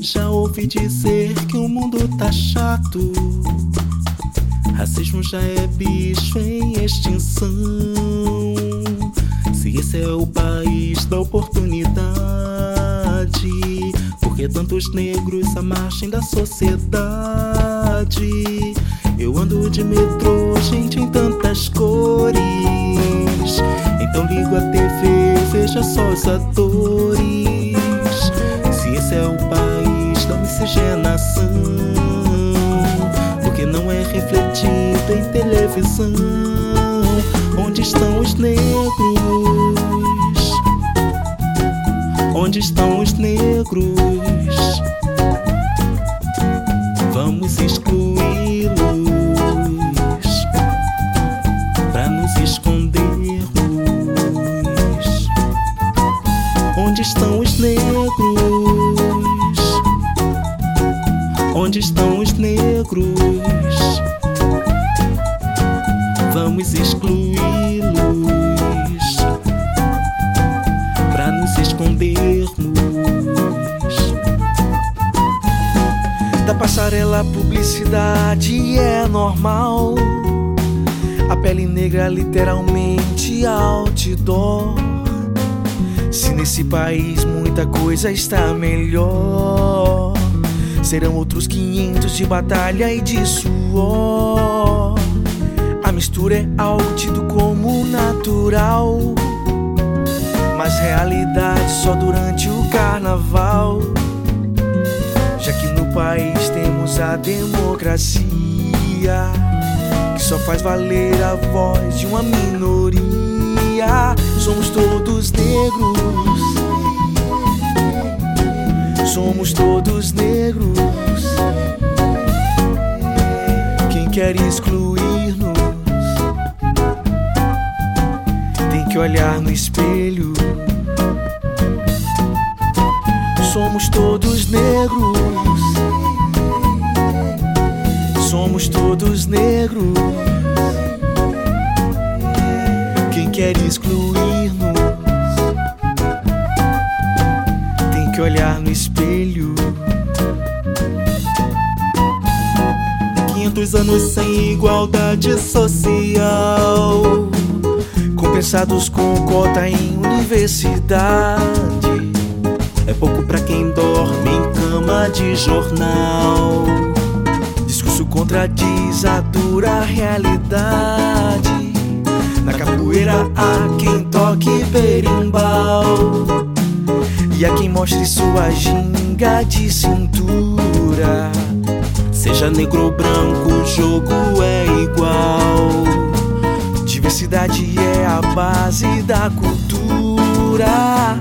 Já ouvi dizer que o mundo tá chato. Racismo já é bicho em extinção. Se esse é o país da oportunidade, por que tantos negros à margem da sociedade? Eu ando de metrô, gente em tantas cores. Então ligo a TV, veja só os atores. Se esse é o país da miscigenação, porque não é refletido em televisão. Onde estão os negros? Onde estão os negros? Vamos excluí-los Onde estão os negros? Onde estão os negros? Vamos excluí-los pra nos escondermos. Da passarela publicidade é normal. A pele negra literalmente outdoor. Se nesse país muita coisa está melhor, serão outros 500 de batalha e de suor. A mistura é algo tido como natural, mas realidade só durante o carnaval. Já que no país temos a democracia, que só faz valer a voz de uma minoria. Somos todos negros, somos todos negros. Quem quer excluir-nos tem que olhar no espelho. Somos todos negros. Somos todos negros. Quer excluir-nos tem que olhar no espelho. 500 anos sem igualdade social. Compensados com cota em universidade. É pouco pra quem dorme em cama de jornal. Discurso contradiz a dura realidade. Na capoeira há quem toque berimbau. E há quem mostre sua ginga de cintura. Seja negro ou branco, o jogo é igual. Diversidade é a base da cultura.